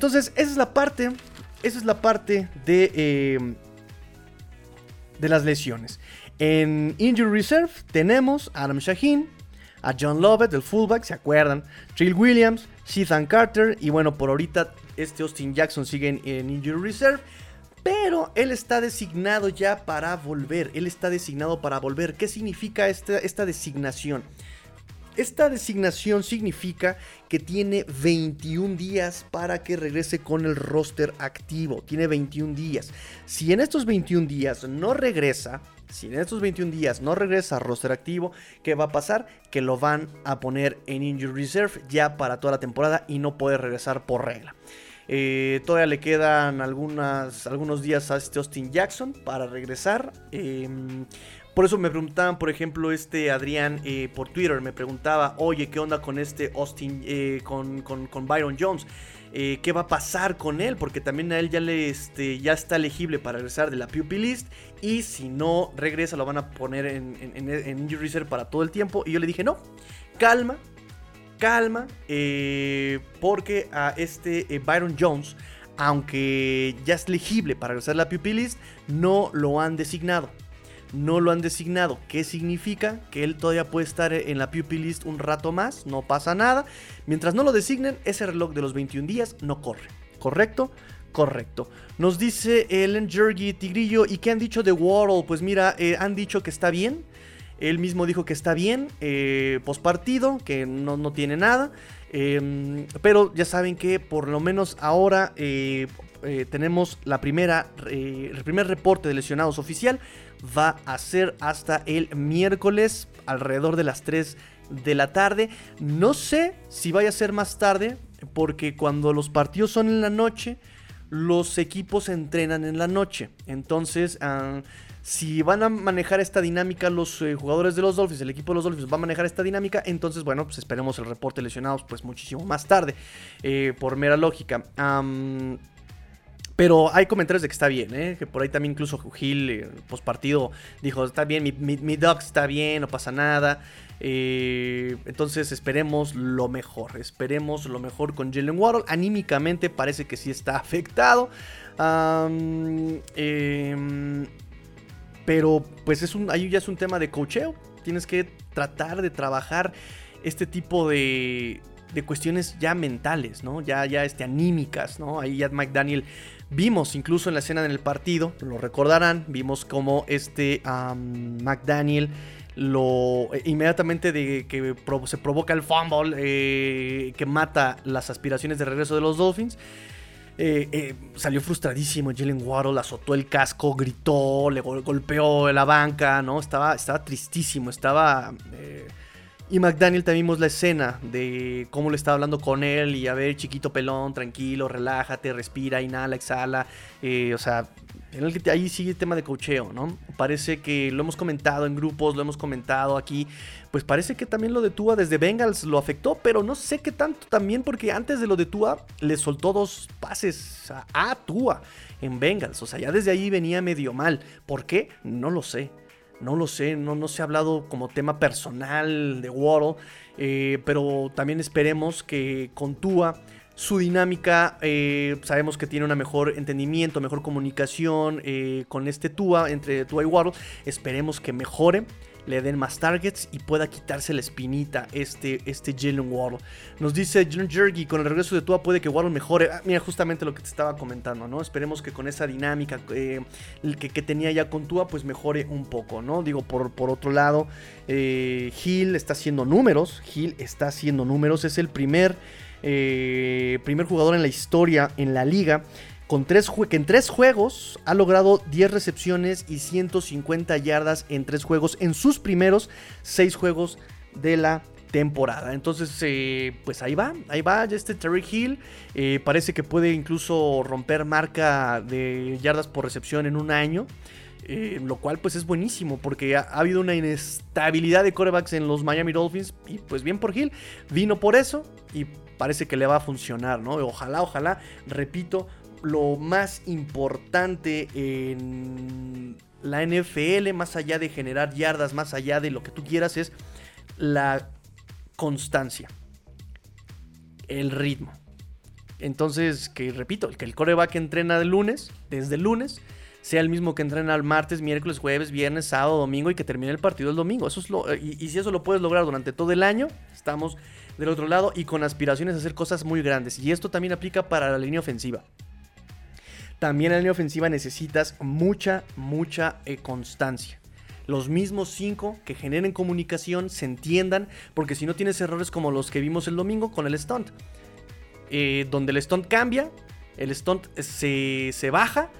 Entonces, esa es la parte. Esa es la parte de. Eh, de las lesiones. En Injury Reserve tenemos a Adam Shaheen, a John Lovett, el fullback, ¿se acuerdan? Trill Williams, Ethan Carter. Y bueno, por ahorita este Austin Jackson sigue en, Injury Reserve. Pero él está designado ya para volver. Él está designado para volver. ¿Qué significa esta, esta designación? Esta designación significa que tiene 21 días para que regrese con el roster activo. Tiene 21 días. Si en estos 21 días no regresa, si en estos 21 días no regresa roster activo, ¿qué va a pasar? Que lo van a poner en Injury Reserve ya para toda la temporada y no puede regresar por regla. Eh, todavía le quedan algunos días a este Austin Jackson para regresar. Em, por eso me preguntaban, por ejemplo, este Adrián eh, por Twitter, me preguntaba, oye, ¿qué onda con este Austin, eh, con, Byron Jones? Eh, qué va a pasar con él, porque también a él ya, le, este, ya está elegible para regresar de la Pupil List. Y si no regresa, lo van a poner en, en, Injury Reserve para todo el tiempo. Y yo le dije, no, calma, calma, porque a este Byron Jones, aunque ya es elegible para regresar a la Pupil List, no lo han designado no lo han designado. ¿Qué significa? Que él todavía puede estar en la pupil list un rato más, no pasa nada. Mientras no lo designen, ese reloj de los 21 días no corre. ¿Correcto? Correcto. Nos dice Ellen Jergy Tigrillo, ¿y qué han dicho de Waddle? Pues mira, eh, han dicho que está bien. Él mismo dijo que está bien, eh, partido, que no, no tiene nada. Em, pero ya saben que por lo menos ahora eh, eh, tenemos la primera, el primer reporte de lesionados oficial va a ser hasta el miércoles alrededor de las 3 de la tarde. No sé si vaya a ser más tarde, porque cuando los partidos son en la noche, los equipos entrenan en la noche. Entonces, ah, si van a manejar esta dinámica los eh, jugadores de los Dolphins, el equipo de los Dolphins va a manejar esta dinámica, entonces, bueno, pues esperemos el reporte de lesionados pues muchísimo más tarde, eh, por mera lógica. Pero hay comentarios de que está bien, ¿eh? Que por ahí también incluso Gil, eh, partido, dijo, está bien, mi, mi, está bien, no pasa nada. Eh, entonces esperemos lo mejor, esperemos lo mejor con Jalen Waddle. Anímicamente parece que sí está afectado. Em, pero pues es un, ahí ya es un tema de cocheo. Tienes que tratar de trabajar este tipo de, de cuestiones ya mentales, ¿no? Ya, ya este, anímicas, ¿no? Ahí ya McDaniel Vimos incluso en la escena del partido, lo recordarán, vimos como este McDaniel lo eh, inmediatamente de que se provoca el fumble eh, que mata las aspiraciones de regreso de los Dolphins. Eh, salió frustradísimo Jalen Waddle, azotó el casco, gritó, le golpeó la banca, ¿no? Estaba, estaba tristísimo, estaba y McDaniel también vimos la escena de cómo le estaba hablando con él y a ver, chiquito pelón, tranquilo, relájate, respira, inhala, exhala. Eh, o sea, el, ahí sigue el tema de cocheo, ¿no? Parece que lo hemos comentado en grupos, lo hemos comentado aquí. Pues parece que también lo de Tua desde Bengals lo afectó, pero no sé qué tanto también, porque antes de lo de Tua le soltó dos pases a, a Tua en Bengals. O sea, ya desde ahí venía medio mal. ¿Por qué? No lo sé. No lo sé, no, no se ha hablado como tema personal de Waddle, eh, pero también esperemos que con Tua su dinámica, eh, sabemos que tiene un mejor entendimiento, mejor comunicación eh, con este Tua, entre Tua y Waddle, esperemos que mejore le den más targets y pueda quitarse la espinita este, este Jalen Waddle. Nos dice John Jergy, con el regreso de Tua puede que Waddle mejore. Ah, mira, justamente lo que te estaba comentando, ¿no? Esperemos que con esa dinámica eh, que, tenía ya con Tua, pues mejore un poco, ¿no? Digo, por, por otro lado, eh, Hill está haciendo números. Hill está haciendo números. Es el primer, eh, primer jugador en la historia, en la liga, con tres que en tres juegos ha logrado 10 recepciones y 150 yardas en tres juegos en sus primeros seis juegos de la temporada. Entonces, eh, pues ahí va, ahí va este Terry Hill. Eh, parece que puede incluso romper marca de yardas por recepción en un año. Eh, lo cual pues es buenísimo porque ha, habido una inestabilidad de corebacks en los Miami Dolphins y pues bien por Hill, vino por eso y parece que le va a funcionar, ¿no? Ojalá, ojalá, repito, lo más importante en la NFL, más allá de generar yardas, más allá de lo que tú quieras, es la constancia, el ritmo. Entonces, que repito, que el coreback entrena el lunes, desde el lunes, sea el mismo que entrena el martes, miércoles, jueves, viernes, sábado, domingo y que termine el partido el domingo. Eso es lo, y, y, si eso lo puedes lograr durante todo el año, estamos del otro lado y con aspiraciones a hacer cosas muy grandes. Y esto también aplica para la línea ofensiva. También en la línea ofensiva necesitas mucha, mucha eh, constancia. Los mismos cinco que generen comunicación, se entiendan, porque si no tienes errores como los que vimos el domingo con el stunt. Eh, donde el stunt cambia, el stunt se, se baja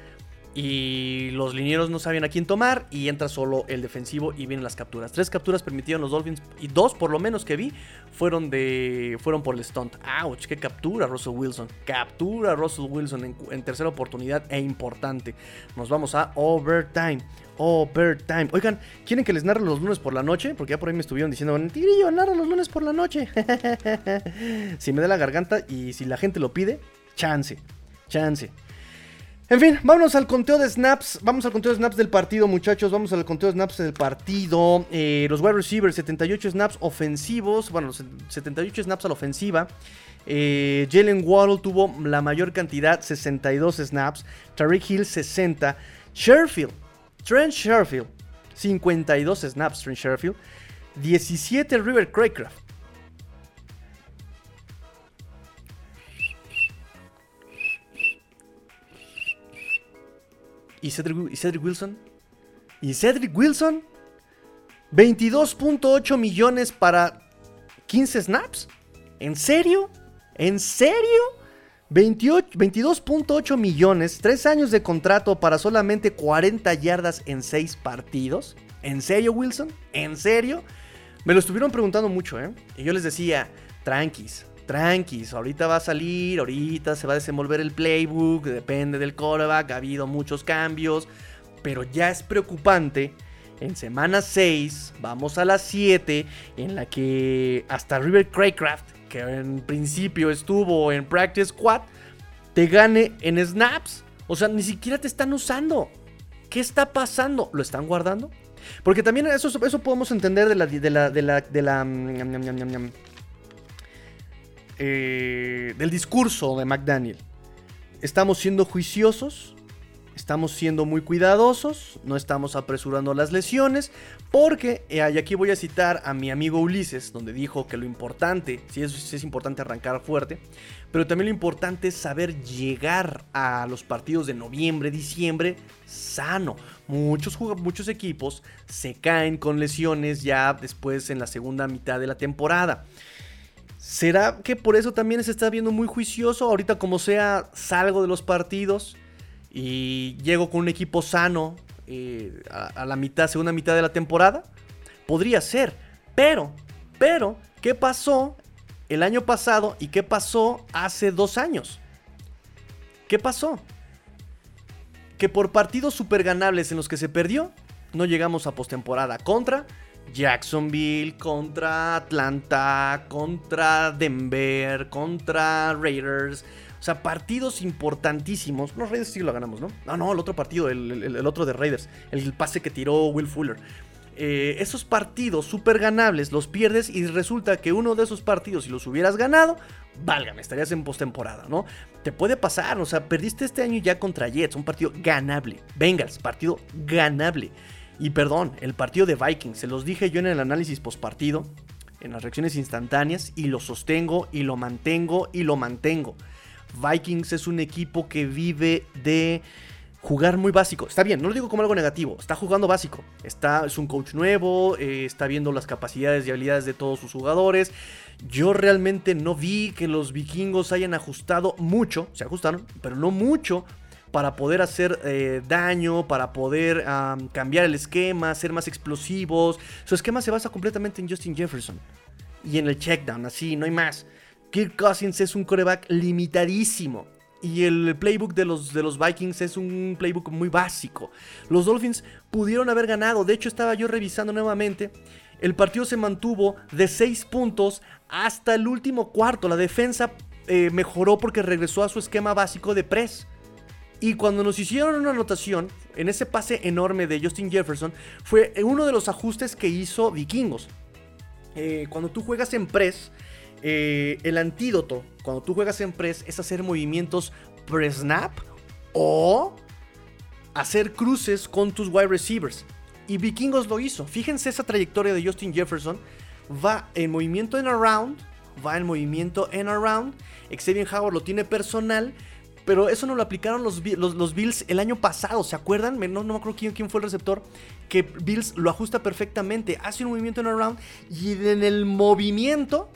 y los linieros no sabían a quién tomar y entra solo el defensivo y vienen las capturas. Tres capturas permitieron los Dolphins y dos por lo menos que vi fueron de fueron por el stunt. Ouch, qué captura Russell Wilson. Captura Russell Wilson en, tercera oportunidad e importante. Nos vamos a overtime. Overtime. Oigan, ¿quieren que les narre los lunes por la noche? Porque ya por ahí me estuvieron diciendo, Tigrillo, narra los lunes por la noche. si me da la garganta y si la gente lo pide, chance, chance. En fin, vámonos al conteo de snaps. Vamos al conteo de snaps del partido, muchachos. Vamos al conteo de snaps del partido. Eh, los wide receivers, 78 snaps ofensivos. Bueno, 78 snaps a la ofensiva. Eh, Jalen Waddle tuvo la mayor cantidad, 62 snaps. Tariq Hill, 60. Sherfield, Trent Sherfield, 52 snaps. Trent Sherfield. 17 River Craycraft. ¿Y Cedric, ¿Y Cedric, Wilson? ¿Y Cedric Wilson? 22.8 millones para 15 snaps. ¿En serio? ¿En serio? 22.8 millones, 3 años de contrato para solamente 40 yardas en 6 partidos. ¿En serio, Wilson? ¿En serio? Me lo estuvieron preguntando mucho, ¿eh? Y yo les decía, tranquis, tranquis, ahorita va a salir, ahorita se va a desenvolver el playbook, depende del quarterback, ha habido muchos cambios, pero ya es preocupante. En semana 6, vamos a las 7, en la que hasta River Craycraft, que en principio estuvo en Practice Squad, te gane en snaps. O sea, ni siquiera te están usando. ¿Qué está pasando? ¿Lo están guardando? Porque también eso, eso podemos entender de la, de la, de la, de la, eh, del discurso de McDaniel. Estamos siendo juiciosos, estamos siendo muy cuidadosos, no estamos apresurando las lesiones, porque, eh, y aquí voy a citar a mi amigo Ulises, donde dijo que lo importante, sí es, es importante arrancar fuerte, pero también lo importante es saber llegar a los partidos de noviembre, diciembre sano. Muchos, muchos equipos se caen con lesiones ya después en la segunda mitad de la temporada. ¿Será que por eso también se está viendo muy juicioso? Ahorita como sea, salgo de los partidos y llego con un equipo sano eh, a, a, la mitad, segunda mitad de la temporada. Podría ser. Pero, pero, ¿qué pasó el año pasado y qué pasó hace dos años? ¿Qué pasó? Que por partidos super ganables en los que se perdió, no llegamos a postemporada contra Jacksonville, contra Atlanta, contra Denver, contra Raiders. O sea, partidos importantísimos. Los Raiders sí lo ganamos, ¿no? No, no, el otro partido, el otro de Raiders. El pase que tiró Will Fuller. Eh, esos partidos súper ganables los pierdes y resulta que uno de esos partidos, si los hubieras ganado, válgame, estarías en postemporada, ¿no? Te puede pasar, o sea, perdiste este año ya contra Jets, un partido ganable. Bengals, partido ganable. Y perdón, el partido de Vikings, se los dije yo en el análisis postpartido, en las reacciones instantáneas, y lo sostengo, y lo mantengo, y lo mantengo. Vikings es un equipo que vive de jugar muy básico. Está bien, no lo digo como algo negativo, está jugando básico. Está, es un coach nuevo, eh, está viendo las capacidades y habilidades de todos sus jugadores. Yo realmente no vi que los vikingos hayan ajustado mucho, se ajustaron, pero no mucho para poder hacer eh, daño, para poder cambiar el esquema, ser más explosivos. Su esquema se basa completamente en Justin Jefferson y en el checkdown, así, no hay más. Kirk Cousins es un coreback limitadísimo. Y el playbook de los, de los Vikings es un playbook muy básico. Los Dolphins pudieron haber ganado. De hecho, estaba yo revisando nuevamente. El partido se mantuvo de 6 puntos hasta el último cuarto. La defensa eh, mejoró porque regresó a su esquema básico de press. Y cuando nos hicieron una anotación, en ese pase enorme de Justin Jefferson, fue uno de los ajustes que hizo Vikingos. Eh, cuando tú juegas en press, eh, el antídoto cuando tú juegas en press es hacer movimientos pre-snap o hacer cruces con tus wide receivers. Y Vikingos lo hizo. Fíjense esa trayectoria de Justin Jefferson. Va en movimiento en around, va en movimiento en around. Xavier Howard lo tiene personal. Pero eso no lo aplicaron los, los, Bills el año pasado, ¿se acuerdan? No, no me acuerdo quién, fue el receptor. Que Bills lo ajusta perfectamente. Hace un movimiento en around. Y en el movimiento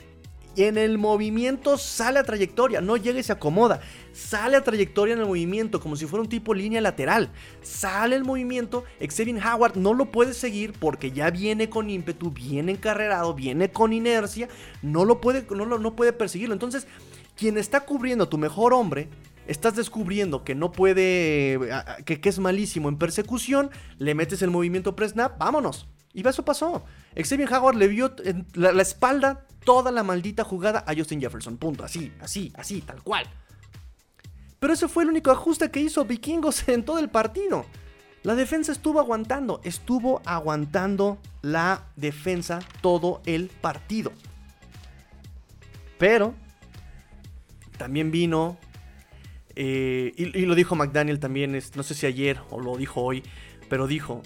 en el movimiento sale a trayectoria, no llega y se acomoda. Sale a trayectoria en el movimiento, como si fuera un tipo línea lateral. Sale el movimiento, Xavier Howard no lo puede seguir porque ya viene con ímpetu, viene encarrerado, viene con inercia, no lo puede, no, no puede perseguirlo. Entonces, quien está cubriendo tu mejor hombre, estás descubriendo que no puede, que, es malísimo en persecución, le metes el movimiento pre-snap, vámonos. Y eso pasó. Xavier Howard le vio la, la espalda toda la maldita jugada a Justin Jefferson. Punto. Así, así, así, tal cual. Pero ese fue el único ajuste que hizo Vikingos en todo el partido. La defensa estuvo aguantando, estuvo aguantando la defensa todo el partido. Pero también vino, eh, y, lo dijo McDaniel también, no sé si ayer o lo dijo hoy, pero dijo,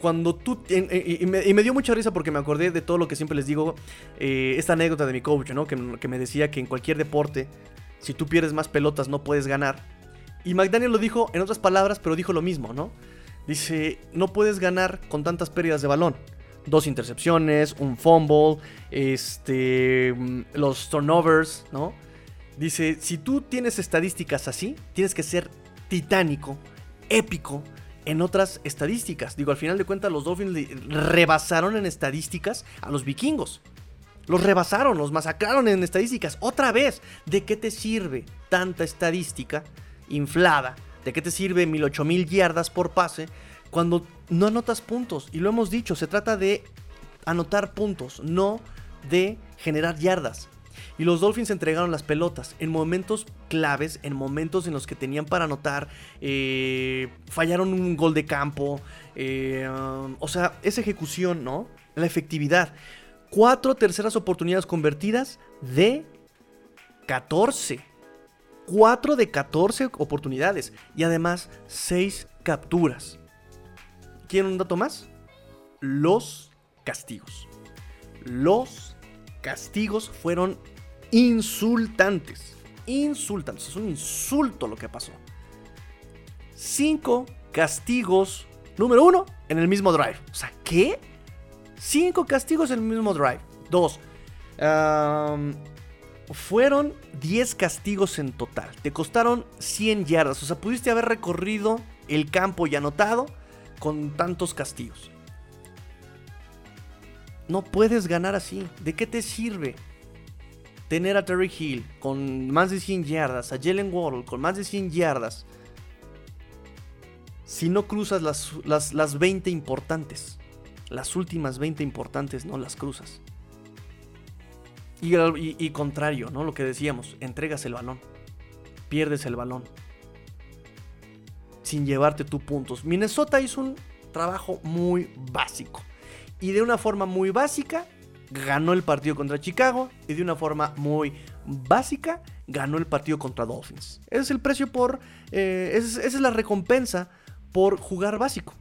cuando tú... y, me, dio mucha risa porque me acordé de todo lo que siempre les digo, eh, esta anécdota de mi coach, ¿no? Que, me decía que en cualquier deporte, si tú pierdes más pelotas no puedes ganar. Y McDaniel lo dijo en otras palabras, pero dijo lo mismo, ¿no? Dice, no puedes ganar con tantas pérdidas de balón. Dos intercepciones, un fumble, este, mm, los turnovers, ¿no? Dice, si tú tienes estadísticas así, tienes que ser titánico, épico, en otras estadísticas. Digo, al final de cuentas los Dolphins rebasaron en estadísticas a los vikingos. Los rebasaron, los masacraron en estadísticas. Otra vez, ¿de qué te sirve tanta estadística inflada? ¿De qué te sirve mil ocho mil yardas por pase cuando no anotas puntos? Y lo hemos dicho, se trata de anotar puntos, no de generar yardas. Y los Dolphins entregaron las pelotas en momentos claves, en momentos en los que tenían para anotar. Eh, fallaron un gol de campo. Eh, um, o sea, esa ejecución, ¿no? La efectividad. Cuatro terceras oportunidades convertidas de 14. Cuatro de 14 oportunidades. Y además, seis capturas. ¿Quieren un dato más? Los castigos. Los castigos fueron insultantes. Insultantes. Es un insulto lo que pasó. Cinco castigos. Número uno, en el mismo drive. O sea, ¿qué? Cinco castigos en el mismo drive. Dos. fueron 10 castigos en total. Te costaron 100 yardas. O sea, pudiste haber recorrido el campo y anotado con tantos castigos. No puedes ganar así. ¿De qué te sirve? Tener a Terry Hill con más de 100 yardas, a Jalen Waddle con más de 100 yardas, si no cruzas las, las, 20 importantes, las últimas 20 importantes no las cruzas. Y, y, contrario, ¿no? Lo que decíamos, entregas el balón, pierdes el balón, sin llevarte tus puntos. Minnesota hizo un trabajo muy básico. Y de una forma muy básica ganó el partido contra Chicago y de una forma muy básica ganó el partido contra Dolphins. Ese es el precio por... Eh, esa es la recompensa por jugar básico.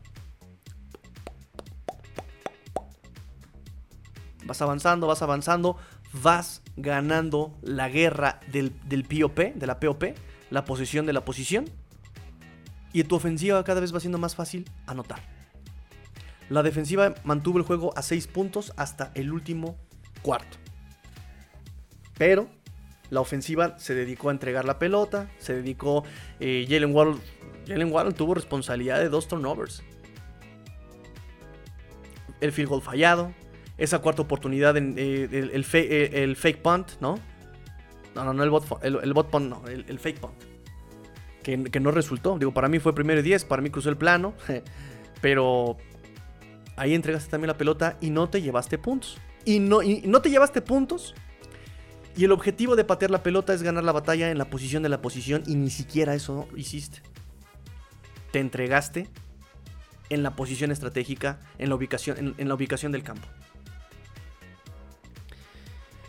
Vas avanzando, vas avanzando, vas ganando la guerra del, del POP, de la POP, la posición de la posición. Y tu ofensiva cada vez va siendo más fácil anotar. La defensiva mantuvo el juego a 6 puntos hasta el último cuarto. Pero la ofensiva se dedicó a entregar la pelota, se dedicó... Eh, Jalen Waddle, Jalen tuvo responsabilidad de dos turnovers. El field goal fallado, esa cuarta oportunidad en eh, el, fake punt, ¿no? No, no, no el bot, el, bot punt, no, el, fake punt. Que, que, no resultó. Digo, para mí fue primero y 10, para mí cruzó el plano. Pero ahí entregaste también la pelota y no te llevaste puntos. Y no, no te llevaste puntos. Y el objetivo de patear la pelota es ganar la batalla en la posición de la posición y ni siquiera eso hiciste. Te entregaste en la posición estratégica, en la ubicación, en, la ubicación del campo.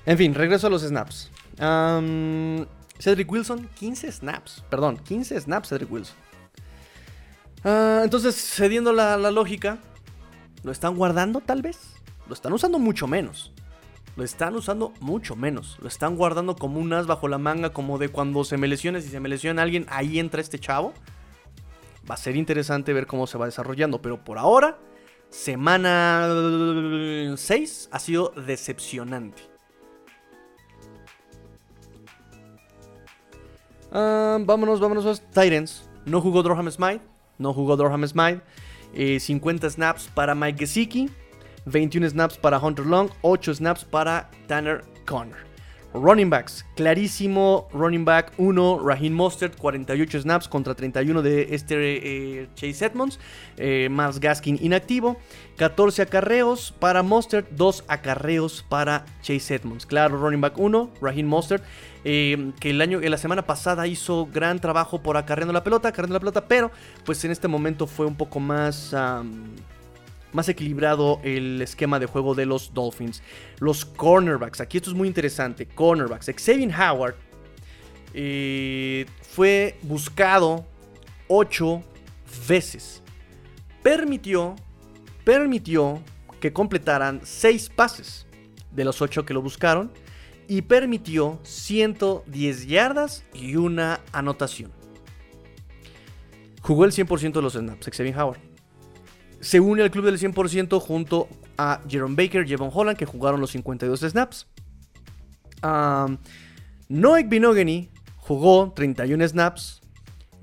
En fin, regreso a los snaps. Cedric Wilson, 15 snaps. Perdón, 15 snaps Cedric Wilson. Ah, entonces, cediendo la, lógica, ¿lo están guardando tal vez? Lo están usando mucho menos. Lo están usando mucho menos. Lo están guardando como un as bajo la manga, como de cuando se me lesiona, si se me lesiona alguien, ahí entra este chavo. Va a ser interesante ver cómo se va desarrollando, pero por ahora, semana 6 ha sido decepcionante. Ah, vámonos, vámonos. Titans. No jugó Dorham Smite. No jugó Dorham Smite. 50 eh, snaps para Mike Gesicki. 21 snaps para Hunter Long. 8 snaps para Tanner Connor. Running backs, clarísimo running back 1, Raheem Mostert, 48 snaps contra 31 de este eh, Chase Edmonds, eh, más Gaskin inactivo, 14 acarreos para Mostert, 2 acarreos para Chase Edmonds. Claro, running back 1, Raheem Mostert, eh, que el año, la semana pasada hizo gran trabajo por acarreando la pelota, acarreando la pelota, pero pues en este momento fue un poco más más equilibrado el esquema de juego de los Dolphins. Los cornerbacks, aquí esto es muy interesante. Cornerbacks, Xavier Howard eh, fue buscado 8 veces. Permitió, permitió que completaran 6 pases de los 8 que lo buscaron y permitió 110 yardas y una anotación. Jugó el 100% de los snaps, Xavier Howard se une al club del 100% junto a Jerome Baker, Jevon Holland, que jugaron los 52 snaps. Um, Noek Binogany jugó 31 snaps.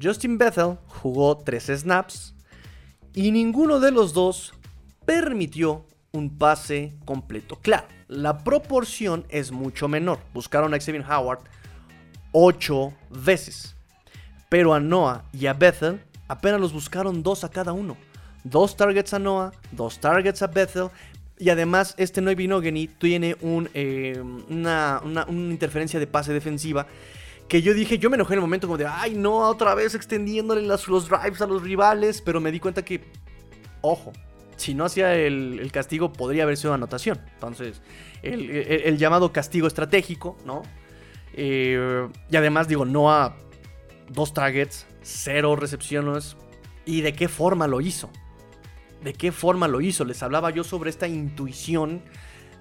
Justin Bethel jugó 13 snaps. Y ninguno de los dos permitió un pase completo. Claro, la proporción es mucho menor. Buscaron a Xavier Howard 8 veces. Pero a Noah y a Bethel apenas los buscaron 2 a cada uno dos targets a Noah, dos targets a Bethel. Y además, este Noy Binogany tiene eh, una, interferencia de pase defensiva. Que yo dije, yo me enojé en el momento como de, ay, no, otra vez extendiéndole los drives a los rivales. Pero me di cuenta que, ojo, si no hacía el, castigo, podría haber sido anotación. Entonces, el, llamado castigo estratégico, ¿no? Eh, y además, digo, Noah, dos targets, cero recepciones. ¿Y de qué forma lo hizo? De qué forma lo hizo. Les hablaba yo sobre esta intuición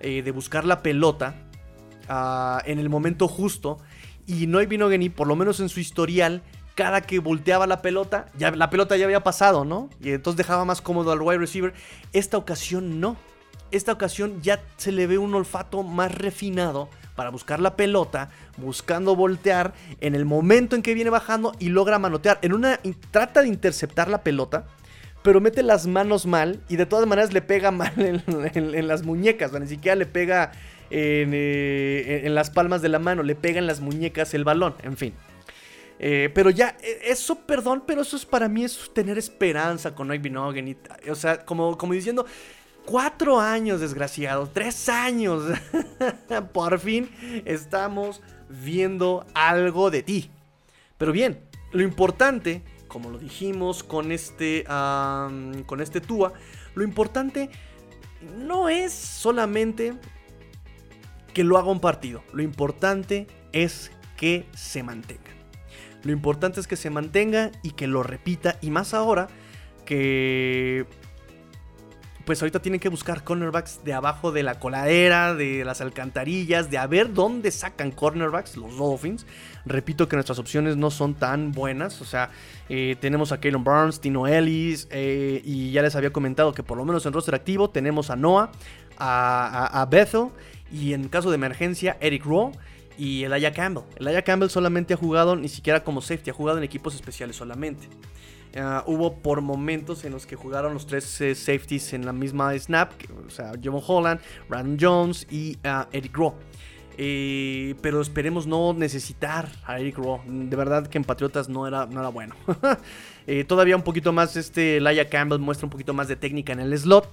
eh, de buscar la pelota ah, en el momento justo. Y Noy Binogany, por lo menos en su historial, cada que volteaba la pelota, ya, la pelota ya había pasado, ¿no? Y entonces dejaba más cómodo al wide receiver. Esta ocasión no. Esta ocasión ya se le ve un olfato más refinado para buscar la pelota, buscando voltear en el momento en que viene bajando y logra manotear. En una trata de interceptar la pelota pero mete las manos mal y de todas maneras le pega mal en, las muñecas, o ni siquiera le pega eh, en, las palmas de la mano, le pega en las muñecas el balón, en fin. Eh, pero ya, e, eso, perdón, pero eso es para mí es tener esperanza con Mike Binogen. o sea, como, como diciendo, cuatro años, desgraciado, tres años. Por fin estamos viendo algo de ti. Pero bien, lo importante como lo dijimos con este, con este Tua, lo importante no es solamente que lo haga un partido, lo importante es que se mantenga. Lo importante es que se mantenga y que lo repita, y más ahora que pues ahorita tienen que buscar cornerbacks de abajo de la coladera, de las alcantarillas, de a ver dónde sacan cornerbacks los Dolphins. Repito que nuestras opciones no son tan buenas, o sea, eh, tenemos a Kalen Burns, Tino Ellis, eh, y ya les había comentado que por lo menos en roster activo tenemos a Noah, a, Bethel, y en caso de emergencia, Eric Rowe y Elijah Campbell. Elijah Campbell solamente ha jugado, ni siquiera como safety, ha jugado en equipos especiales solamente. Ah, hubo por momentos en los que jugaron los tres eh, safeties en la misma snap, o sea, John Holland, Brandon Jones y ah, Eric Rowe. Eh, pero esperemos no necesitar a Eric Rowe. De verdad que en Patriotas no era, nada bueno. Eh, todavía un poquito más, este Laia Campbell muestra un poquito más de técnica en el slot.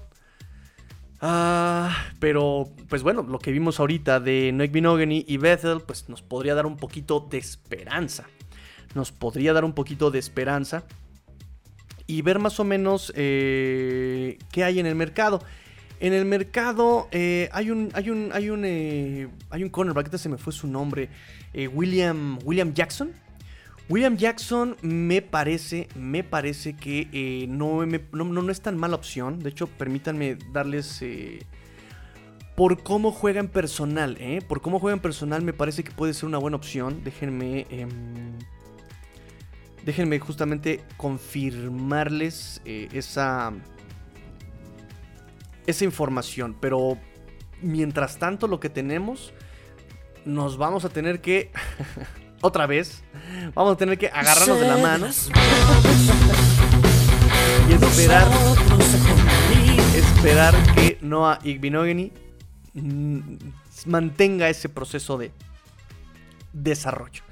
Ah, pero, pues bueno, lo que vimos ahorita de Nick Binogany y Bethel, pues nos podría dar un poquito de esperanza. Nos podría dar un poquito de esperanza y ver más o menos eh, qué hay en el mercado. En el mercado eh, hay un hay un hay un eh, hay un cornerback, se me fue su nombre, William William Jackson. William Jackson me parece, me parece que no, no, no, es tan mala opción. De hecho, permítanme darles por cómo juega en personal. Por cómo juega en personal me parece que puede ser una buena opción. Déjenme... Déjenme justamente confirmarles eh, esa... Esa información. Pero mientras tanto lo que tenemos... Nos vamos a tener que... otra vez. Vamos a tener que agarrarnos de la mano. y esperar... Esperar que Noah Igbinogeni Mm, mantenga ese proceso de desarrollo.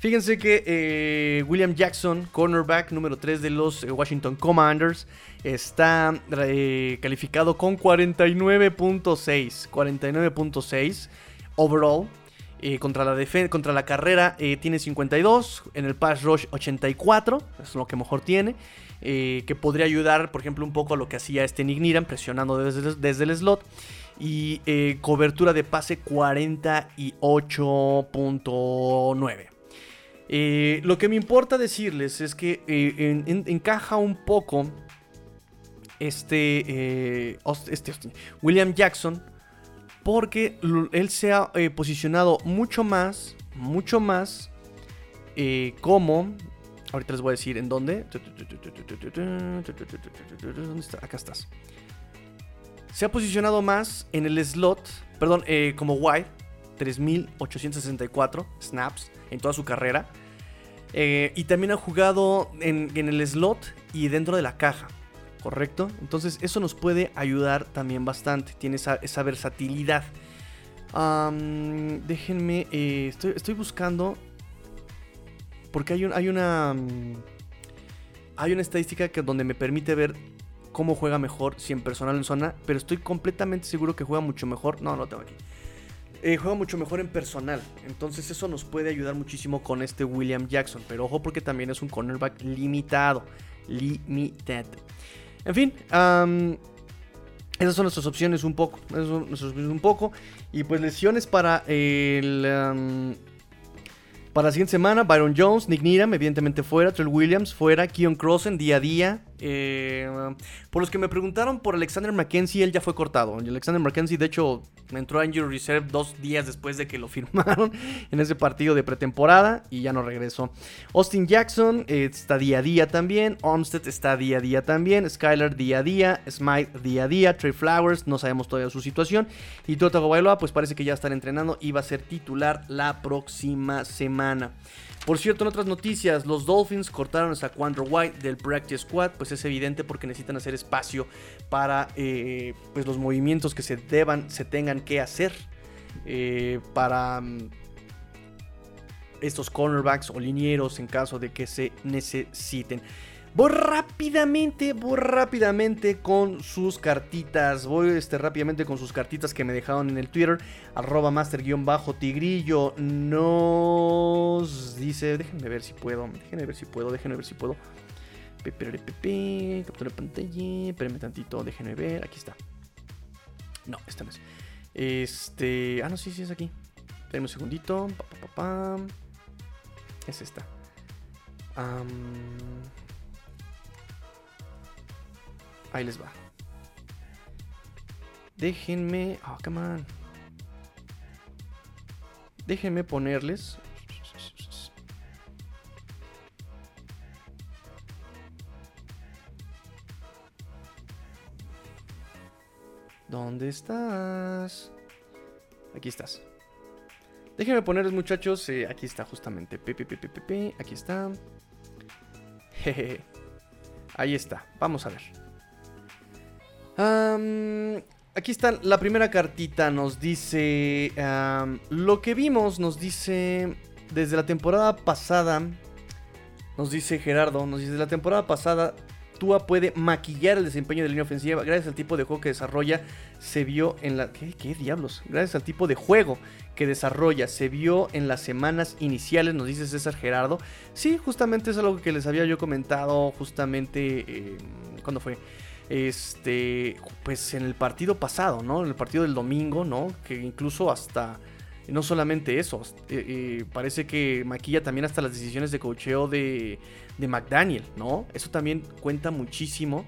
Fíjense que eh, William Jackson, cornerback número 3 de los eh, Washington Commanders, está eh, calificado con 49.6. 49.6 overall. contra, la contra la carrera tiene 52, en el pass rush 84, es lo que mejor tiene. que podría ayudar, por ejemplo, un poco a lo que hacía este Nick Niran, presionando desde, el slot y cobertura de pase 48.9. Eh, lo que me importa decirles es que eh, encaja un poco este, este William Jackson porque él se ha posicionado mucho más, mucho más como... Ahorita les voy a decir en dónde. Acá estás. Se ha posicionado más en el slot, perdón, eh, como wide, 3.864 snaps en toda su carrera. Eh, y también ha jugado en, el slot y dentro de la caja, ¿correcto? Entonces eso nos puede ayudar también bastante, tiene esa, versatilidad. déjenme, eh, estoy, estoy, buscando, porque hay, un, hay una... Hay una estadística que, donde me permite ver cómo juega mejor, si en personal en zona, pero estoy completamente seguro que juega mucho mejor. No, no lo tengo aquí. Eh, juega mucho mejor en personal. Entonces eso nos puede ayudar muchísimo con este William Jackson. Pero ojo porque también es un cornerback limitado. Limited. En fin, esas son nuestras opciones un poco. Esas son nuestras opciones un poco. Y pues lesiones para el... para la siguiente semana, Byron Jones, Nick Needham, evidentemente fuera, Trell Williams fuera, Keon Crossen día a día, eh, por los que me preguntaron por Alexander McKenzie, él ya fue cortado. Alexander McKenzie, de hecho, entró a Injury Reserve dos días después de que lo firmaron en ese partido de pretemporada y ya no regresó. Austin Jackson eh, está día a día también. Olmsted está día a día también. Skyler día a día. Smite día a día. Trey Flowers, no sabemos todavía su situación. Y Tota Bailoa, pues parece que ya están entrenando y va a ser titular la próxima semana. Por cierto, en otras noticias, los Dolphins cortaron a Saquandro White del Practice Squad, pues es evidente porque necesitan hacer espacio para eh, pues los movimientos que se deban, se tengan que hacer eh, para mm, estos cornerbacks o linieros en caso de que se necesiten. Voy rápidamente, voy rápidamente con sus cartitas. Voy este, rápidamente con sus cartitas que me dejaron en el Twitter. Arroba master-tigrillo nos dice... Déjenme ver si puedo. Déjenme ver si puedo. Déjenme ver si puedo. Pepe, captura pantalla. Espérenme tantito. Déjenme ver. Aquí está. No, esta no es. Este... Ah, no, sí, sí es aquí. Espérenme un segundito. Es esta. Ahí les va. Déjenme. Oh, come on. Déjenme ponerles. ¿Dónde estás? Aquí estás. Déjenme ponerles, muchachos. Eh, aquí está, justamente. Pepe, Aquí está. Jeje. Ahí está. Vamos a ver aquí está la primera cartita. Nos dice. lo que vimos, nos dice. Desde la temporada pasada. Nos dice Gerardo. Nos dice: Desde la temporada pasada. Tua puede maquillar el desempeño de línea ofensiva. Gracias al tipo de juego que desarrolla. Se vio en la. ¿Qué, qué diablos? Gracias al tipo de juego que desarrolla. Se vio en las semanas iniciales. Nos dice César Gerardo. Sí, justamente es algo que les había yo comentado. Justamente. Eh, ¿Cuándo fue? Este, pues en el partido pasado, ¿no? En el partido del domingo, ¿no? Que incluso hasta, no solamente eso, eh, eh, parece que maquilla también hasta las decisiones de cocheo de, de McDaniel, ¿no? Eso también cuenta muchísimo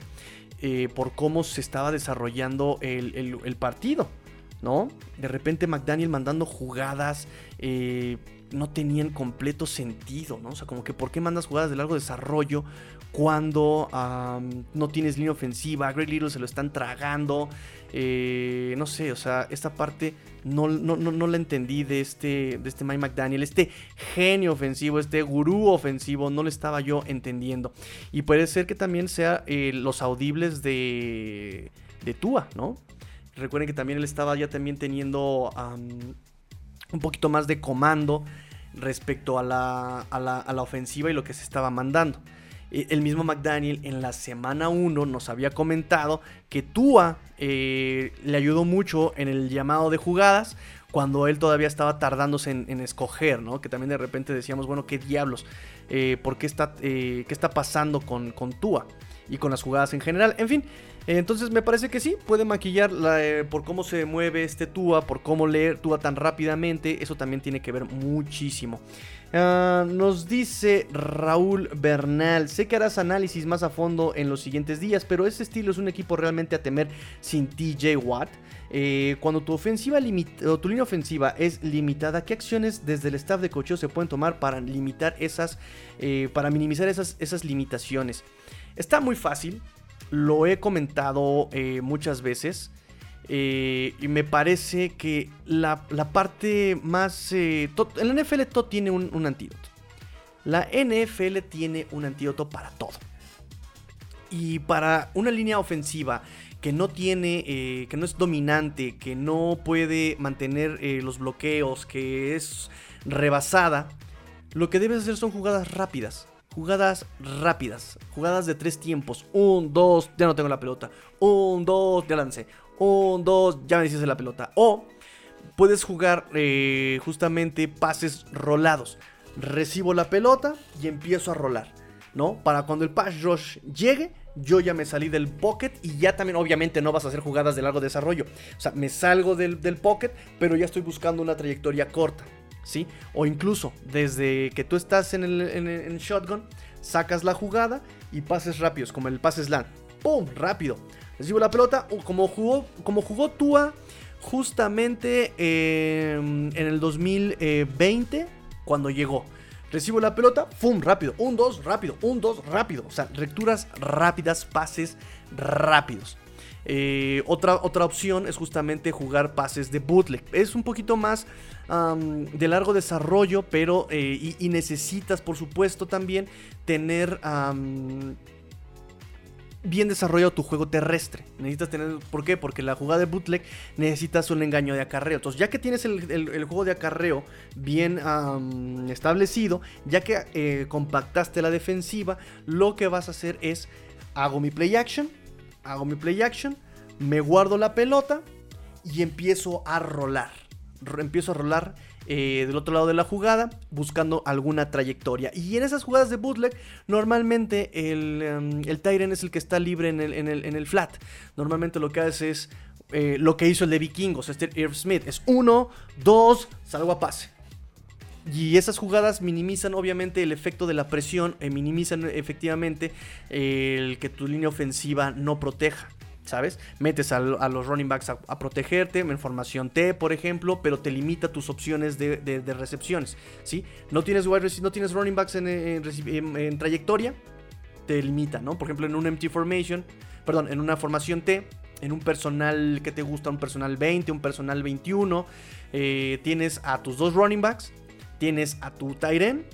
eh, por cómo se estaba desarrollando el, partido, ¿no? De repente McDaniel mandando jugadas no tenían completo sentido, ¿no? O sea, como que ¿por qué mandas jugadas de largo desarrollo cuando no tienes línea ofensiva? Greg Little se lo están tragando. Eh, no sé, o sea, esta parte no, no, la entendí de este, de este Mike McDaniel, este genio ofensivo, este gurú ofensivo, no lo estaba yo entendiendo. Y puede ser que también sea eh, los audibles de, de Tua, ¿no? Recuerden que también él estaba ya también teniendo un poquito más de comando respecto a la, a la, ofensiva y lo que se estaba mandando. E, el mismo McDaniel en la semana 1 nos había comentado que Tua eh, le ayudó mucho en el llamado de jugadas cuando él todavía estaba tardándose en, escoger, ¿no? Que también de repente decíamos, bueno, qué diablos, eh, ¿por qué está, eh, qué está pasando con, con Tua y con las jugadas en general? En fin, entonces me parece que sí, puede maquillar eh, por cómo se mueve este Tua, por cómo leer Tua tan rápidamente. Eso también tiene que ver muchísimo. Ah, nos dice Raúl Bernal, sé que harás análisis más a fondo en los siguientes días, pero ese estilo es un equipo realmente a temer sin TJ Watt. Eh, cuando tu ofensiva o tu línea ofensiva es limitada, ¿qué acciones desde el staff de cocheo se pueden tomar para limitar esas, eh, para minimizar esas, esas limitaciones? Está muy fácil lo he comentado eh, muchas veces. Eh, y me parece que la, parte más... Eh, la NFL todo tiene un, antídoto. La NFL tiene un antídoto para todo. Y para una línea ofensiva que no tiene, que no es dominante, que no puede mantener los bloqueos, que es rebasada, lo que debes hacer son jugadas rápidas. Jugadas rápidas, jugadas de tres tiempos. Un, dos, ya no tengo la pelota. Un, dos, ya lancé. Un, dos, ya me hiciste la pelota. O puedes jugar eh, justamente pases rolados. Recibo la pelota y empiezo a rolar. ¿No? Para cuando el pass rush llegue, yo ya me salí del pocket y ya también obviamente no vas a hacer jugadas de largo desarrollo. O sea, me salgo del, del pocket, pero ya estoy buscando una trayectoria corta. O incluso desde que tú estás en el, shotgun, sacas la jugada y pases rápidos, como el pase slant. ¡Pum! Rápido. Recibo la pelota, como jugó, como jugó Tua justamente em, en el 2020, cuando llegó. Recibo la pelota, ¡pum! Rápido. Un, dos, rápido. Un, dos, rápido. O sea, lecturas rápidas, pases rápidos. Eh, otra, otra opción es justamente jugar pases de bootleg. Es un poquito más de largo desarrollo, pero eh, y, necesitas, por supuesto, también tener bien desarrollado tu juego terrestre. Necesitas tener. ¿Por qué? Porque la jugada de bootleg necesitas un engaño de acarreo. Entonces, ya que tienes el, juego de acarreo bien establecido, ya que eh, compactaste la defensiva, lo que vas a hacer es: hago mi play action hago mi play action, me guardo la pelota y empiezo a rolar. Empiezo a rolar eh, del otro lado de la jugada buscando alguna trayectoria. Y en esas jugadas de bootleg, normalmente el, um, el Tyren es el que está libre en el, en el, flat. Normalmente lo que hace es eh, lo que hizo el de Vikingos, este Irv Smith. Es uno, dos, salgo a pase. Y esas jugadas minimizan obviamente el efecto de la presión, eh, minimizan efectivamente el que tu línea ofensiva no proteja. ¿Sabes? Metes a, los running backs a, protegerte en formación T, por ejemplo, pero te limita tus opciones de, recepciones. ¿sí? No, tienes no tienes running backs en, trayectoria, te limita, ¿no? Por ejemplo, en un empty formation, perdón, en una formación T, en un personal que te gusta, un personal 20, un personal 21, eh, tienes a tus dos running backs tienes a tu Tyren,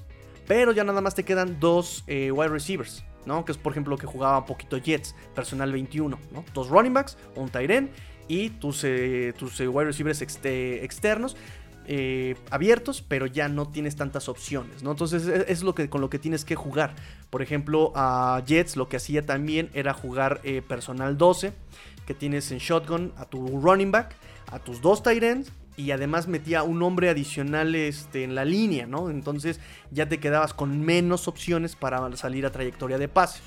pero ya nada más te quedan dos eh, wide receivers, ¿no? Que es por ejemplo lo que jugaba un poquito Jets, personal 21, ¿no? Dos running backs, un Tyren y tus, eh, tus eh, wide receivers externos. abiertos, pero ya no tienes tantas opciones, ¿no? Entonces e, es, lo que, con lo que tienes que jugar. Por ejemplo, a Jets lo que hacía también era jugar personal 12, que tienes en shotgun a tu running back, a tus dos tight ends y además metía un hombre adicional este, en la línea, ¿no? Entonces ya te quedabas con menos opciones para salir a trayectoria de pase.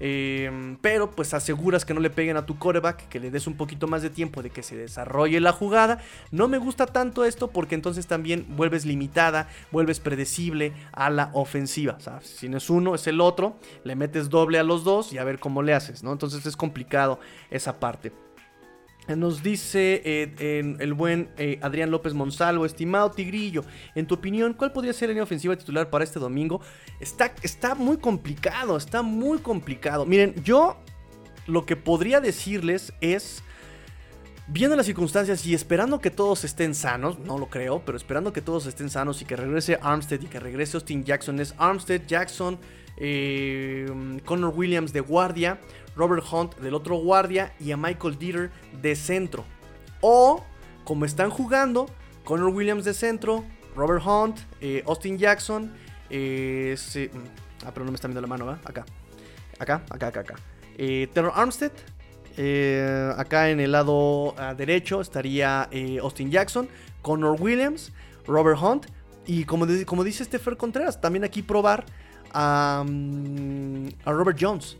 Em, pero pues aseguras que no le peguen a tu coreback, que le des un poquito más de tiempo de que se desarrolle la jugada. No me gusta tanto esto porque entonces también vuelves limitada, vuelves predecible a la ofensiva. Si no es uno, es el otro, le metes doble a los dos y a ver cómo le haces, ¿no? Entonces es complicado esa parte. Nos dice eh, el buen eh, Adrián López Monsalvo, estimado Tigrillo, en tu opinión, ¿cuál podría ser la línea ofensiva titular para este domingo? Está, está muy complicado, está muy complicado. Miren, yo lo que podría decirles es, viendo las circunstancias y esperando que todos estén sanos, no lo creo, pero esperando que todos estén sanos y que regrese Armstead y que regrese Austin Jackson, es Armstead, Jackson, eh, Connor Williams de guardia, Robert Hunt del otro guardia y a Michael Dieter de centro. O, como están jugando, Connor Williams de centro, Robert Hunt, eh, Austin Jackson, eh, mm, ah, pero no me está viendo la mano, ¿verdad? Acá, acá, acá, acá, acá. Eh, Terror Armstead, acá en el lado ah, derecho estaría Austin Jackson, Connor Williams, Robert Hunt. Y como, como dice Stephen Contreras, también aquí probar a, mm, a Robert Jones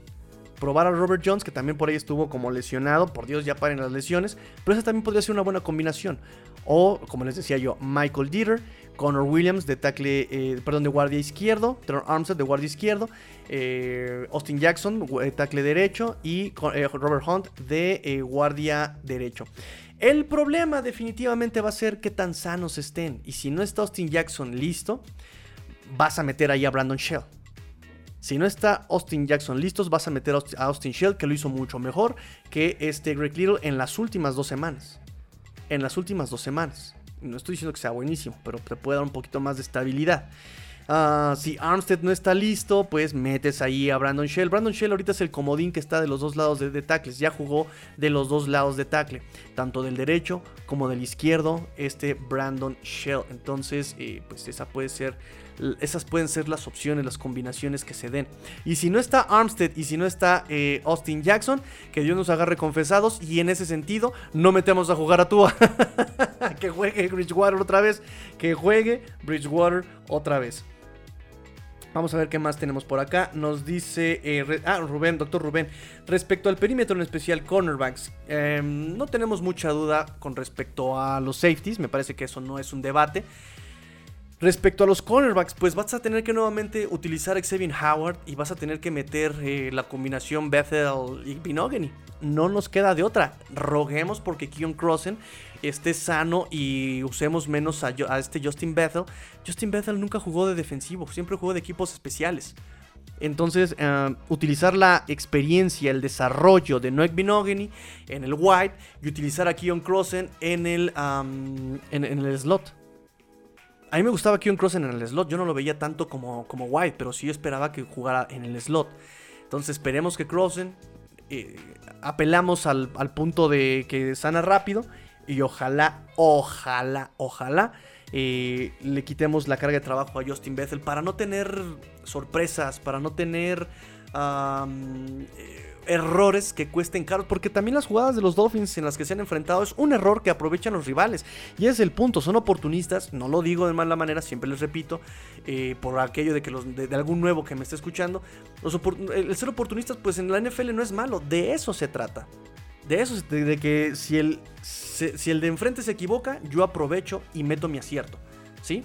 probar a Robert Jones, que también por ahí estuvo como lesionado. Por Dios, ya paren las lesiones. Pero esa también podría ser una buena combinación. O, como les decía yo, Michael Dieter, Connor Williams de tackle, eh, perdón, de guardia izquierdo, Trevor Armstead de guardia izquierdo, eh, Austin Jackson, de tackle derecho y eh, Robert Hunt de guardia derecho. El problema definitivamente va a ser qué tan sanos estén. Y si no está Austin Jackson listo, vas a meter ahí a Brandon Shell. Si no está Austin Jackson listos, vas a meter a Austin Shell, que lo hizo mucho mejor que este Greg Little en las últimas dos semanas. En las últimas dos semanas. No estoy diciendo que sea buenísimo, pero te puede dar un poquito más de estabilidad. Ah, si Armstead no está listo, pues metes ahí a Brandon Shell. Brandon Shell ahorita es el comodín que está de los dos lados de, de tackles. Ya jugó de los dos lados de tackle, tanto del derecho como del izquierdo, este Brandon Shell. Entonces, eh, pues esa puede ser esas pueden ser las opciones, las combinaciones que se den. Y si no está Armstead y si no está eh, Austin Jackson, que Dios nos agarre confesados. Y en ese sentido, no metemos a jugar a Tua. que juegue Bridgewater otra vez. Que juegue Bridgewater otra vez. Vamos a ver qué más tenemos por acá. Nos dice eh, ah, Rubén, doctor Rubén. Respecto al perímetro, en especial cornerbacks, em, no tenemos mucha duda con respecto a los safeties. Me parece que eso no es un debate. Respecto a los cornerbacks, pues vas a tener que nuevamente utilizar a Xavier Howard y vas a tener que meter eh, la combinación Bethel y Binogany. No nos queda de otra. Roguemos porque Keon Crossen esté sano y usemos menos a, este Justin Bethel. Justin Bethel nunca jugó de defensivo, siempre jugó de equipos especiales. Entonces, eh, utilizar la experiencia, el desarrollo de Noek Binogany en el White y utilizar a Keon Crossen en el, en el slot. A mí me gustaba Keon Cross en el slot. Yo no lo veía tanto como, como White, pero sí esperaba que jugara en el slot. Entonces esperemos que Crossen. Eh, apelamos al, punto de que sana rápido. Y ojalá, ojalá, ojalá eh, le quitemos la carga de trabajo a Justin Bethel para no tener sorpresas, para no tener errores que cuesten caros, porque también las jugadas de los Dolphins en las que se han enfrentado es un error que aprovechan los rivales. Y es el punto, son oportunistas, no lo digo de mala manera, siempre les repito, eh, por aquello de que los, de, algún nuevo que me esté escuchando, el ser oportunistas pues en la NFL no es malo, de eso se trata. De eso, de, que si el, si el de enfrente se equivoca, yo aprovecho y meto mi acierto. ¿Sí?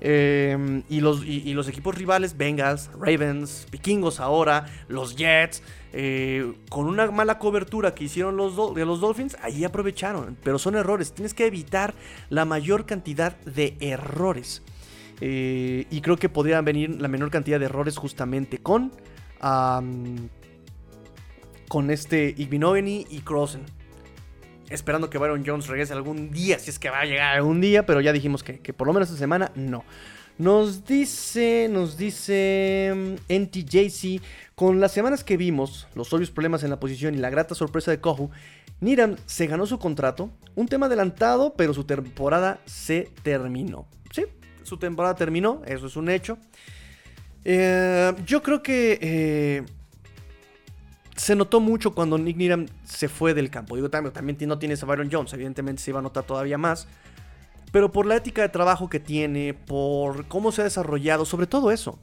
Em, y, los, y, los equipos rivales, Bengals, Ravens, Vikingos ahora, los Jets, eh, con una mala cobertura que hicieron los de los Dolphins, ahí aprovecharon. Pero son errores. Tienes que evitar la mayor cantidad de errores. Eh, y creo que podrían venir la menor cantidad de errores justamente con. con este Igbinoveni y Crossen. Esperando que Byron Jones regrese algún día, si es que va a llegar algún día, pero ya dijimos que, que por lo menos esta semana no. Nos dice, nos dice mm, NTJC, con las semanas que vimos, los obvios problemas en la posición y la grata sorpresa de Kohu, Niram se ganó su contrato, un tema adelantado, pero su temporada se terminó. Sí, su temporada terminó, eso es un hecho. Eh, yo creo que eh, se notó mucho cuando Nick Niram se fue del campo. Digo, también, también no tienes a Byron Jones, evidentemente se iba a notar todavía más pero por la ética de trabajo que tiene, por cómo se ha desarrollado, sobre todo eso.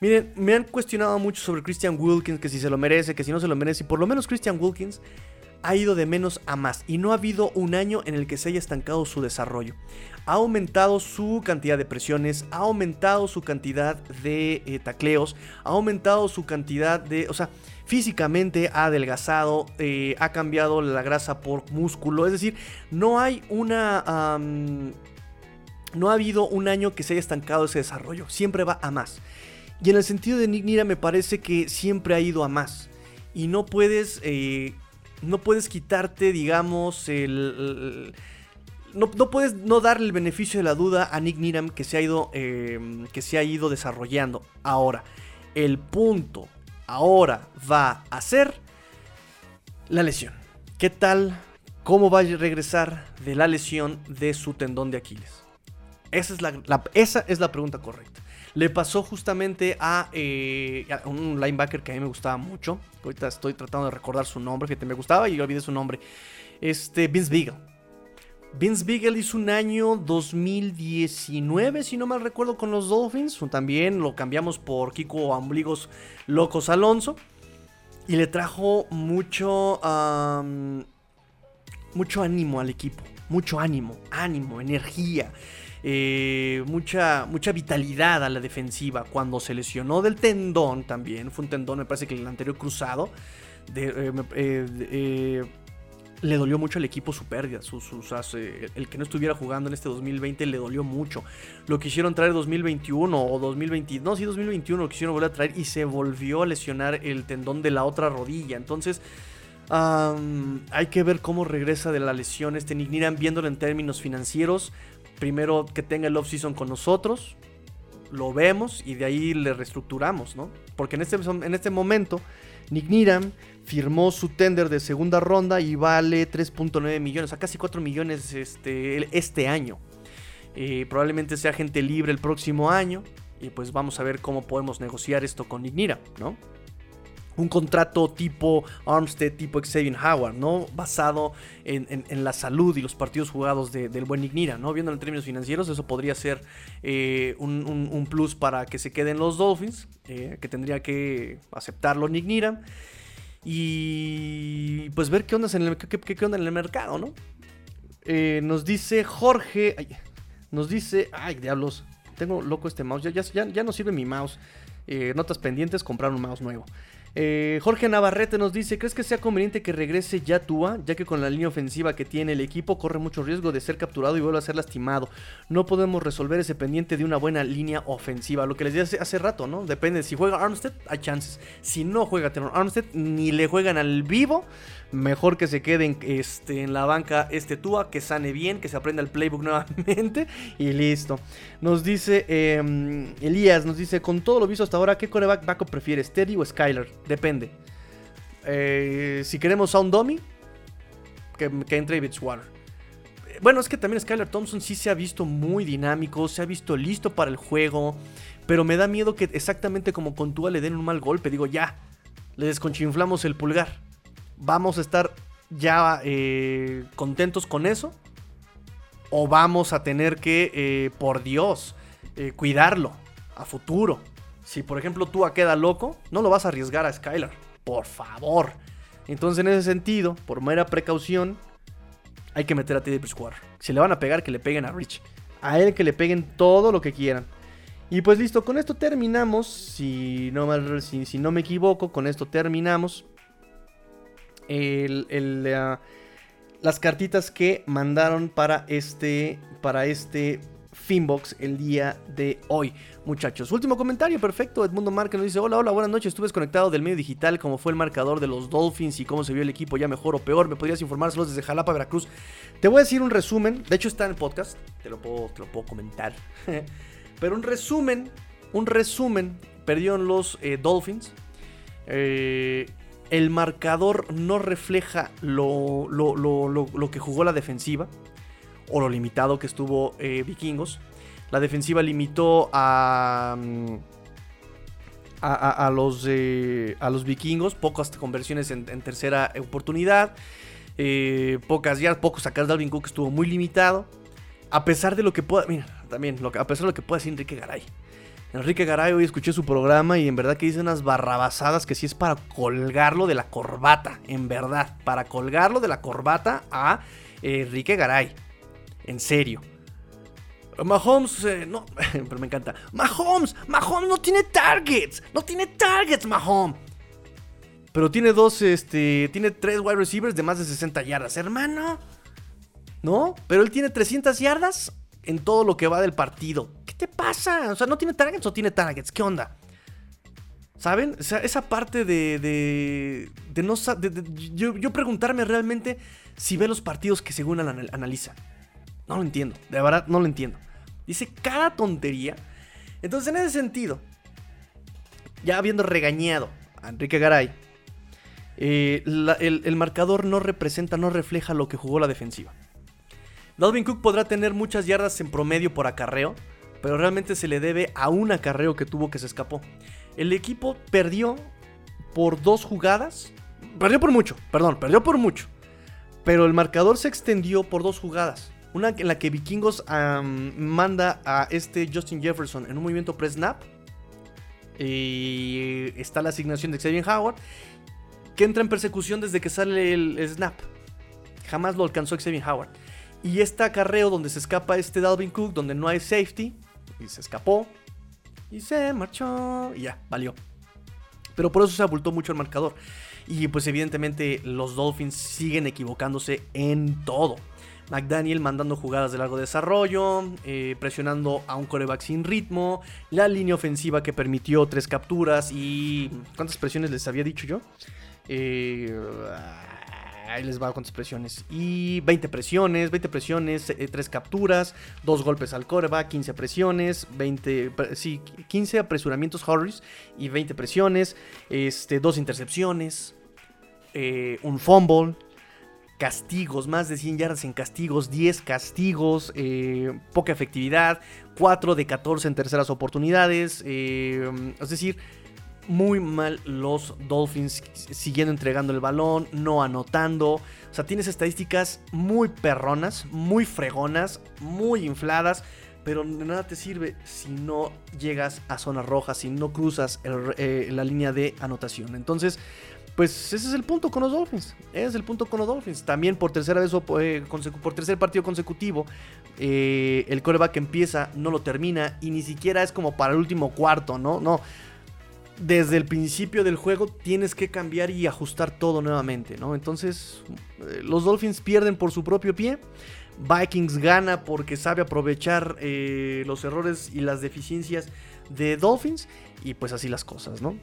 Miren, me han cuestionado mucho sobre Christian Wilkins, que si se lo merece, que si no se lo merece, y por lo menos Christian Wilkins ha ido de menos a más y no ha habido un año en el que se haya estancado su desarrollo. Ha aumentado su cantidad de presiones, ha aumentado su cantidad de eh, tacleos, ha aumentado su cantidad de... O sea, físicamente ha adelgazado, eh, ha cambiado la grasa por músculo, es decir, no hay una... no ha habido un año que se haya estancado ese desarrollo, siempre va a más. Y en el sentido de Nick Nira me parece que siempre ha ido a más. Y no puedes, eh, no puedes quitarte, digamos, el... no, puedes no darle el beneficio de la duda a Nick Niram que se ha ido, em, que se ha ido desarrollando. Ahora, el punto ahora va a ser la lesión. ¿Qué tal? ¿Cómo va a regresar de la lesión de su tendón de Aquiles? Esa es la, esa es la pregunta correcta. Le pasó justamente eh, a, un linebacker que a mí me gustaba mucho. Ahorita estoy tratando de recordar su nombre, que me gustaba y yo olvidé su nombre. Este, Vince Beagle. Vince Beagle hizo un año 2019, si no mal recuerdo, con los Dolphins. También lo cambiamos por Kiko Ambligos Locos Alonso. Y le trajo mucho, mucho ánimo al equipo. Mucho ánimo, ánimo, energía. Eh, mucha, mucha vitalidad a la defensiva. Cuando se lesionó del tendón también, fue un tendón, me parece que el anterior cruzado, eh, eh, le dolió mucho al equipo su pérdida. el que no estuviera jugando en este 2020 le dolió mucho. Lo quisieron traer 2021 o 2020, no, sí 2021 lo quisieron volver a traer y se volvió a lesionar el tendón de la otra rodilla. Entonces... hay que ver cómo regresa de la lesión este Nick viéndolo en términos financieros primero que tenga el off-season con nosotros, lo vemos y de ahí le reestructuramos, ¿no? Porque en este, en este momento, Nick Niram firmó su tender de segunda ronda y vale 3.9 millones, o sea, casi 4 millones este, este año. Eh, probablemente sea gente libre el próximo año y pues vamos a ver cómo podemos negociar esto con Nick Niram, ¿no? Un contrato tipo Armstead, tipo Xavier Howard, ¿no? Basado en, la salud y los partidos jugados del buen Nick Nira, ¿no? Viendo en términos financieros, eso podría ser eh, un, plus para que se queden los Dolphins, eh, que tendría que aceptarlo Nick. Y pues ver qué onda en el, qué, onda en el mercado, ¿no? Eh, nos dice Jorge. nos dice. Ay, diablos. Tengo loco este mouse. Ya, ya, ya no sirve mi mouse. notas pendientes, comprar un mouse nuevo. Eh, Jorge Navarrete nos dice, ¿crees que sea conveniente que regrese ya Tua? Ya que con la línea ofensiva que tiene el equipo corre mucho riesgo de ser capturado y vuelve a ser lastimado. No podemos resolver ese pendiente de una buena línea ofensiva. Lo que les dije hace, rato, ¿no? Depende, si juega Armstead, hay chances. Si no juega Teron Armstead, ni le juegan al vivo, mejor que se quede en, este, en la banca este Tua, que sane bien, que se aprenda el playbook nuevamente y listo. Nos dice em, Elías, nos dice, con todo lo visto hasta ahora, ¿qué coreback backup prefieres, Teddy o Skyler? Depende. Eh, si queremos a un dummy, que, que entre Water. Bueno, es que también Skyler Thompson sí se ha visto muy dinámico, se ha visto listo para el juego, pero me da miedo que exactamente como con Tua le den un mal golpe. Digo, ya, le desconchinflamos el pulgar vamos a estar ya eh, contentos con eso o vamos a tener que, eh, por Dios, eh, cuidarlo a futuro. Si por ejemplo tú queda loco, no lo vas a arriesgar a Skylar, por favor. Entonces en ese sentido, por mera precaución, hay que meter a Teddy Bridgewater. Si le van a pegar, que le peguen a Rich. A él que le peguen todo lo que quieran. Y pues listo, con esto terminamos. Si no, si no me equivoco, con esto terminamos el, las cartitas que mandaron para este, para este Finbox el día de hoy, muchachos. Último comentario, perfecto. Edmundo Márquez nos dice: Hola, hola, buenas noches. Estuve desconectado del medio digital, como fue el marcador de los Dolphins y cómo se vio el equipo, ya mejor o peor. ¿Me podrías informar solo desde Jalapa, Veracruz? Te voy a decir un resumen. De hecho, está en el podcast. Te lo puedo, te lo puedo comentar. Pero un resumen, un resumen. Perdieron los eh, Dolphins. Eh, el marcador no refleja lo, lo, que jugó la defensiva o lo limitado que estuvo eh, Vikingos. La defensiva limitó a, mm, a, los, a los vikingos, pocas conversiones en, tercera oportunidad, eh, pocas ya, pocos sacadas de Alvin Cook estuvo muy limitado. A pesar de lo que pueda, mira, también, a pesar de lo que pueda decir Enrique Garay. Enrique Garay hoy escuché su programa y en verdad que dice unas barrabasadas que sí es para colgarlo de la corbata, en verdad, para colgarlo de la corbata a Enrique Garay. En serio. Mahomes, eh, no, pero me encanta. Mahomes, Mahomes no tiene targets, no tiene targets, Mahomes. Pero tiene dos, este, tiene tres wide receivers de más de 60 yardas, hermano. ¿No? Pero él tiene 300 yardas en todo lo que va del partido. ¿Qué te pasa? O sea, ¿no tiene targets o tiene targets? ¿Qué onda? ¿Saben? O sea, esa parte de. de, de no. yo, yo, preguntarme realmente si ve los partidos que según analiza. No lo entiendo. De verdad, no lo entiendo. Dice cada tontería. Entonces, en ese sentido, ya habiendo regañado a Enrique Garay, eh, el, el marcador no representa, no refleja lo que jugó la defensiva. Dalvin Cook podrá tener muchas yardas en promedio por acarreo, pero realmente se le debe a un acarreo que tuvo que se escapó. El equipo perdió por dos jugadas. Perdió por mucho, perdón, perdió por mucho. Pero el marcador se extendió por dos jugadas. Una en la que Vikingos manda a este Justin Jefferson en un movimiento pre-snap. Y está la asignación de Xavier Howard. Que entra en persecución desde que sale el snap. Jamás lo alcanzó Xavier Howard. Y este acarreo donde se escapa este Dalvin Cook, donde no hay safety, y se escapó, y se marchó, y ya, valió. Pero por eso se abultó mucho el marcador. Y pues evidentemente los Dolphins siguen equivocándose en todo. McDaniel mandando jugadas de largo desarrollo, eh, presionando a un coreback sin ritmo, la línea ofensiva que permitió tres capturas y... ¿Cuántas presiones les había dicho yo? Eh, Ahí les va cuántas presiones. Y 20 presiones, 20 presiones, 3 eh, capturas, 2 golpes al coreback, 15 presiones, 20, sí, 15 apresuramientos hurries y 20 presiones, este, 2 intercepciones, eh, un fumble, castigos, más de 100 yardas en castigos, 10 castigos, eh, poca efectividad, 4 de 14 en terceras oportunidades, es decir, muy mal los Dolphins siguiendo entregando el balón, no anotando. O sea, tienes estadísticas muy perronas, muy fregonas, muy infladas. Pero de nada te sirve si no llegas a zonas rojas, si no cruzas eh, la línea de anotación. Entonces, pues ese es el punto con los Dolphins. Ese es el punto con los Dolphins. También por tercera vez, eh, por tercer partido consecutivo, eh, el coreback empieza, no lo termina y ni siquiera es como para el último cuarto, ¿no? No desde el principio del juego tienes que cambiar y ajustar todo nuevamente, ¿no? Entonces, eh, los Dolphins pierden por su propio pie. Vikings gana porque sabe aprovechar eh, los errores y las deficiencias de Dolphins. Y pues así las cosas, ¿no?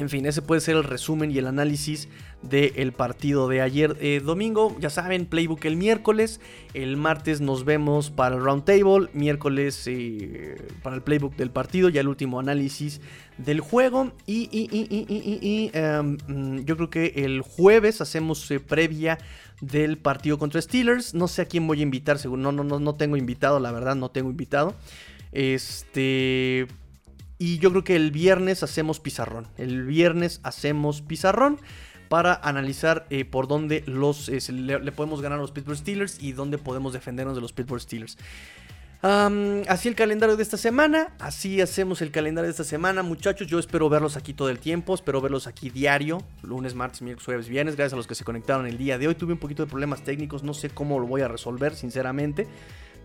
En fin, ese puede ser el resumen y el análisis del partido de ayer eh, domingo. Ya saben, playbook el miércoles. El martes nos vemos para el roundtable. Miércoles eh, para el playbook del partido. Ya el último análisis del juego. Y, em, mm, yo creo que el jueves hacemos eh, previa del partido contra Steelers. No sé a quién voy a invitar. Según no, no, no, no tengo invitado. La verdad, no tengo invitado. Este. Y yo creo que el viernes hacemos pizarrón. El viernes hacemos pizarrón para analizar eh, por dónde los, eh, le, podemos ganar a los Pittsburgh Steelers y dónde podemos defendernos de los Pittsburgh Steelers. así el calendario de esta semana, así hacemos el calendario de esta semana, muchachos. Yo espero verlos aquí todo el tiempo, espero verlos aquí diario, lunes, martes, miércoles, jueves, viernes. Gracias a los que se conectaron el día de hoy. Tuve un poquito de problemas técnicos, no sé cómo lo voy a resolver, sinceramente.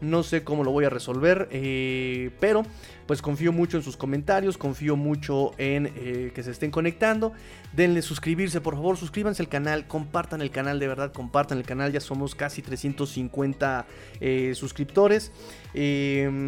No sé cómo lo voy a resolver, eh, pero pues confío mucho en sus comentarios, confío mucho en eh, que se estén conectando. Denle suscribirse, por favor, suscríbanse al canal, compartan el canal, de verdad, compartan el canal. Ya somos casi 350 eh, suscriptores.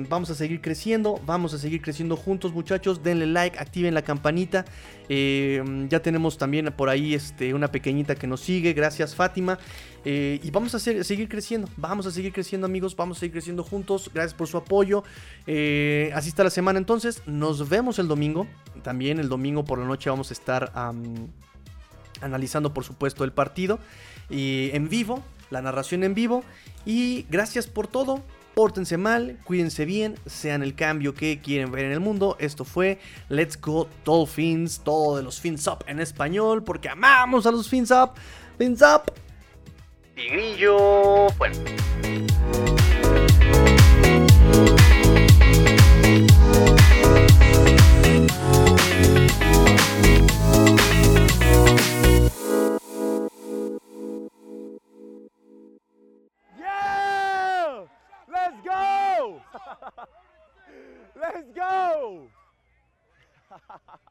vamos a seguir creciendo, vamos a seguir creciendo juntos, muchachos. Denle like, activen la campanita. ya tenemos también por ahí este, una pequeñita que nos sigue. Gracias, Fátima. Eh, y vamos a seguir creciendo, vamos a seguir creciendo amigos, vamos a seguir creciendo juntos. Gracias por su apoyo. Eh, así está la semana entonces. Nos vemos el domingo. También el domingo por la noche vamos a estar analizando por supuesto el partido. Y en vivo, la narración en vivo. Y gracias por todo. Pórtense mal, cuídense bien, sean el cambio que quieren ver en el mundo. Esto fue Let's Go Dolphins, todo de los Fins Up en español, porque amamos a los Fins Up. Fins Up. tigrillo. Yeah! Let's go! Let's go!